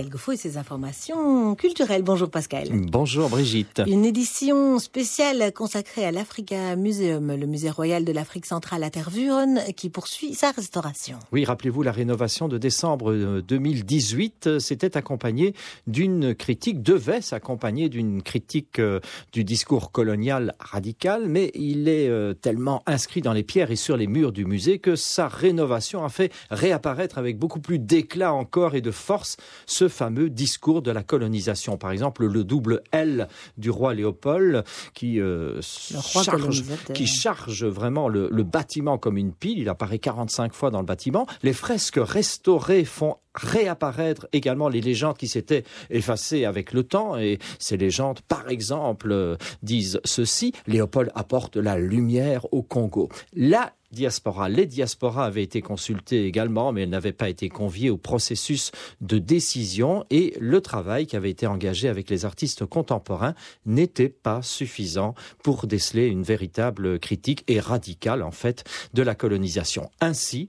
Pascal Goffo et ses informations culturelles. Bonjour Pascal. Bonjour Brigitte. Une édition spéciale consacrée à l'Africa Museum, le musée royal de l'Afrique centrale à Tervuren, qui poursuit sa restauration. Oui, rappelez-vous, la rénovation de décembre 2018 euh, s'était accompagnée d'une critique, devait s'accompagner d'une critique euh, du discours colonial radical, mais il est euh, tellement inscrit dans les pierres et sur les murs du musée que sa rénovation a fait réapparaître avec beaucoup plus d'éclat encore et de force ce fameux discours de la colonisation. Par exemple, le double L du roi Léopold qui, euh, charge, qui charge vraiment le, le bâtiment comme une pile. Il apparaît 45 fois dans le bâtiment. Les fresques restaurées font réapparaître également les légendes qui s'étaient effacées avec le temps. Et ces légendes, par exemple, euh, disent ceci, Léopold apporte la lumière au Congo. La les diasporas avaient été consultées également, mais elles n'avaient pas été conviées au processus de décision et le travail qui avait été engagé avec les artistes contemporains n'était pas suffisant pour déceler une véritable critique et radicale, en fait, de la colonisation. Ainsi,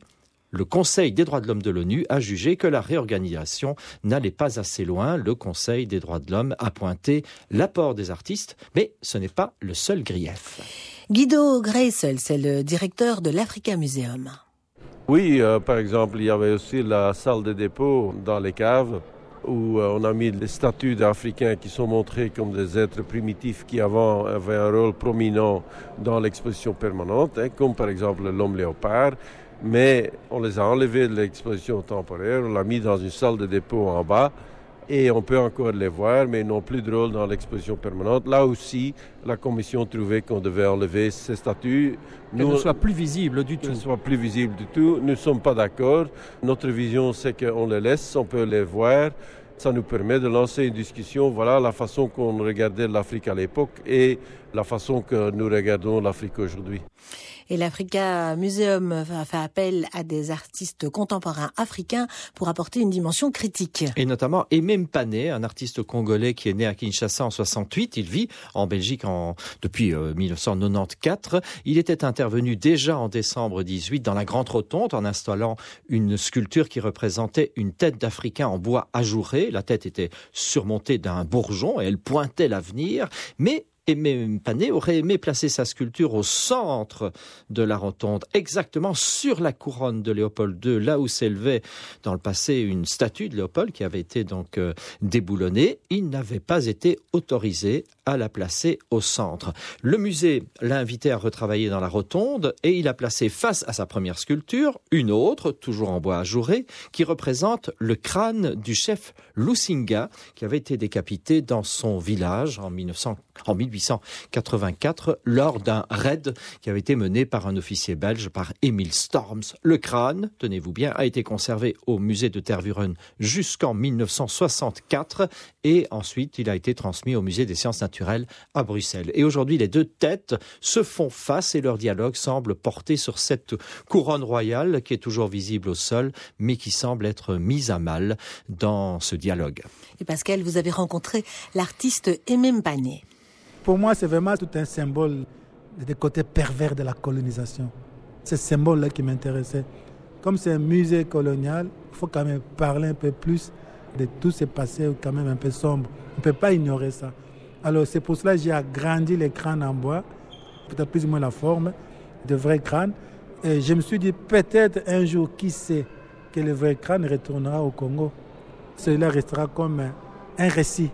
le Conseil des droits de l'homme de l'ONU a jugé que la réorganisation n'allait pas assez loin. Le Conseil des droits de l'homme a pointé l'apport des artistes, mais ce n'est pas le seul grief. Guido Greisel, c'est le directeur de l'Africa Museum. Oui, euh, par exemple, il y avait aussi la salle de dépôt dans les caves où euh, on a mis les statues d'Africains qui sont montrés comme des êtres primitifs qui avant avaient un rôle prominent dans l'exposition permanente, hein, comme par exemple l'homme léopard mais on les a enlevés de l'exposition temporaire, on l'a mis dans une salle de dépôt en bas et on peut encore les voir, mais ils n'ont plus de rôle dans l'exposition permanente. Là aussi, la commission trouvait qu'on devait enlever ces statues. Qu'elles ne soient plus visibles du tout. ne soient plus visibles du tout. Nous ne sommes pas d'accord. Notre vision, c'est qu'on les laisse, on peut les voir. Ça nous permet de lancer une discussion. Voilà la façon qu'on regardait l'Afrique à l'époque et la façon que nous regardons l'Afrique aujourd'hui. Et l'Africa Museum a fait appel à des artistes contemporains africains pour apporter une dimension critique. Et notamment Emem Pané, un artiste congolais qui est né à Kinshasa en 68. Il vit en Belgique en, depuis 1994. Euh, Il était intervenu déjà en décembre 18 dans la Grande Rotonde en installant une sculpture qui représentait une tête d'Africain en bois ajouré. La tête était surmontée d'un bourgeon et elle pointait l'avenir. Mais Aimé Pané aurait aimé placer sa sculpture au centre de la rotonde, exactement sur la couronne de Léopold II, là où s'élevait dans le passé une statue de Léopold qui avait été donc euh, déboulonnée. Il n'avait pas été autorisé à la placer au centre. Le musée l'a invité à retravailler dans la rotonde et il a placé face à sa première sculpture une autre, toujours en bois ajouré, qui représente le crâne du chef Lusinga qui avait été décapité dans son village en 1900 en 1884 lors d'un raid qui avait été mené par un officier belge, par Emile Storms. Le crâne, tenez-vous bien, a été conservé au musée de Tervuren jusqu'en 1964 et ensuite il a été transmis au musée des sciences naturelles à Bruxelles. Et aujourd'hui, les deux têtes se font face et leur dialogue semble porter sur cette couronne royale qui est toujours visible au sol, mais qui semble être mise à mal dans ce dialogue. Et Pascal, vous avez rencontré l'artiste Emem Pané. Pour moi, c'est vraiment tout un symbole des côtés pervers de la colonisation. Ce symbole-là qui m'intéressait. Comme c'est un musée colonial, il faut quand même parler un peu plus de tout ce passé quand même un peu sombre. On ne peut pas ignorer ça. Alors c'est pour cela que j'ai agrandi les crânes en bois, peut-être plus ou moins la forme de vrais crânes. Et je me suis dit peut-être un jour, qui sait, que le vrai crâne retournera au Congo. Cela restera comme un récit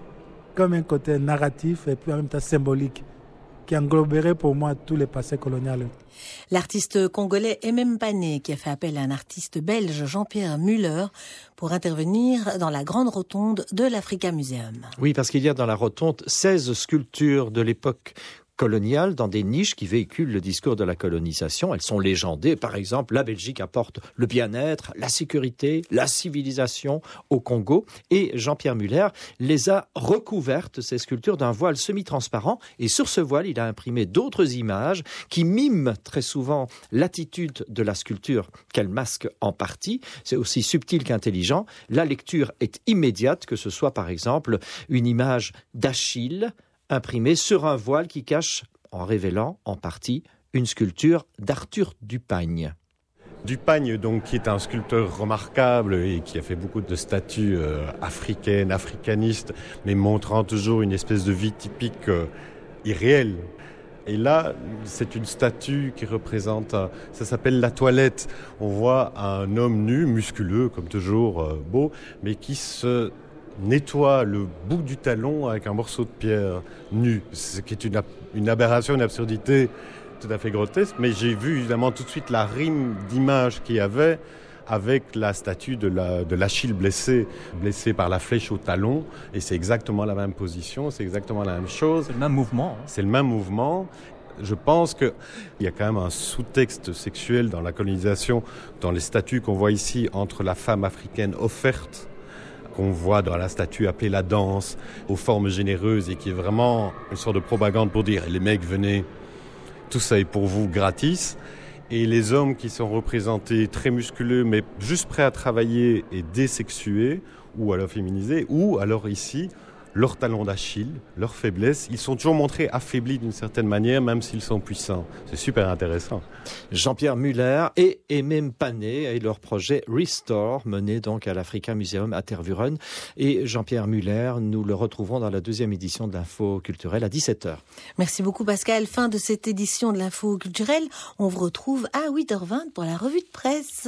comme un côté narratif et puis en même temps symbolique qui engloberait pour moi tous les passés coloniaux. L'artiste congolais Emem Pané qui a fait appel à un artiste belge Jean-Pierre Muller pour intervenir dans la grande rotonde de l'Africa Museum. Oui, parce qu'il y a dans la rotonde 16 sculptures de l'époque coloniales dans des niches qui véhiculent le discours de la colonisation. Elles sont légendées. Par exemple, la Belgique apporte le bien-être, la sécurité, la civilisation au Congo. Et Jean-Pierre Muller les a recouvertes, ces sculptures, d'un voile semi-transparent. Et sur ce voile, il a imprimé d'autres images qui miment très souvent l'attitude de la sculpture qu'elle masque en partie. C'est aussi subtil qu'intelligent. La lecture est immédiate, que ce soit par exemple une image d'Achille, imprimé sur un voile qui cache, en révélant en partie, une sculpture d'Arthur Dupagne. Dupagne, donc, qui est un sculpteur remarquable et qui a fait beaucoup de statues euh, africaines, africanistes, mais montrant toujours une espèce de vie typique euh, irréelle. Et là, c'est une statue qui représente, ça s'appelle la toilette. On voit un homme nu, musculeux, comme toujours, euh, beau, mais qui se nettoie le bout du talon avec un morceau de pierre nu, ce qui est une, une aberration, une absurdité tout à fait grotesque, mais j'ai vu évidemment tout de suite la rime d'image qu'il y avait avec la statue de l'Achille la, blessé, blessé par la flèche au talon, et c'est exactement la même position, c'est exactement la même chose. C'est le même mouvement. Hein. C'est le même mouvement. Je pense qu'il y a quand même un sous-texte sexuel dans la colonisation, dans les statues qu'on voit ici entre la femme africaine offerte qu'on voit dans la statue appelée la danse, aux formes généreuses et qui est vraiment une sorte de propagande pour dire les mecs venez, tout ça est pour vous gratis. Et les hommes qui sont représentés très musculeux mais juste prêts à travailler et désexués ou alors féminisés, ou alors ici leur talon d'Achille, leur faiblesse. Ils sont toujours montrés affaiblis d'une certaine manière, même s'ils sont puissants. C'est super intéressant. Jean-Pierre Muller et Emem Pané et leur projet Restore, mené donc à l'Africa Museum à Tervuren. Et Jean-Pierre Muller, nous le retrouvons dans la deuxième édition de l'Info culturelle à 17h. Merci beaucoup Pascal. Fin de cette édition de l'Info culturelle. On vous retrouve à 8h20 pour la revue de presse.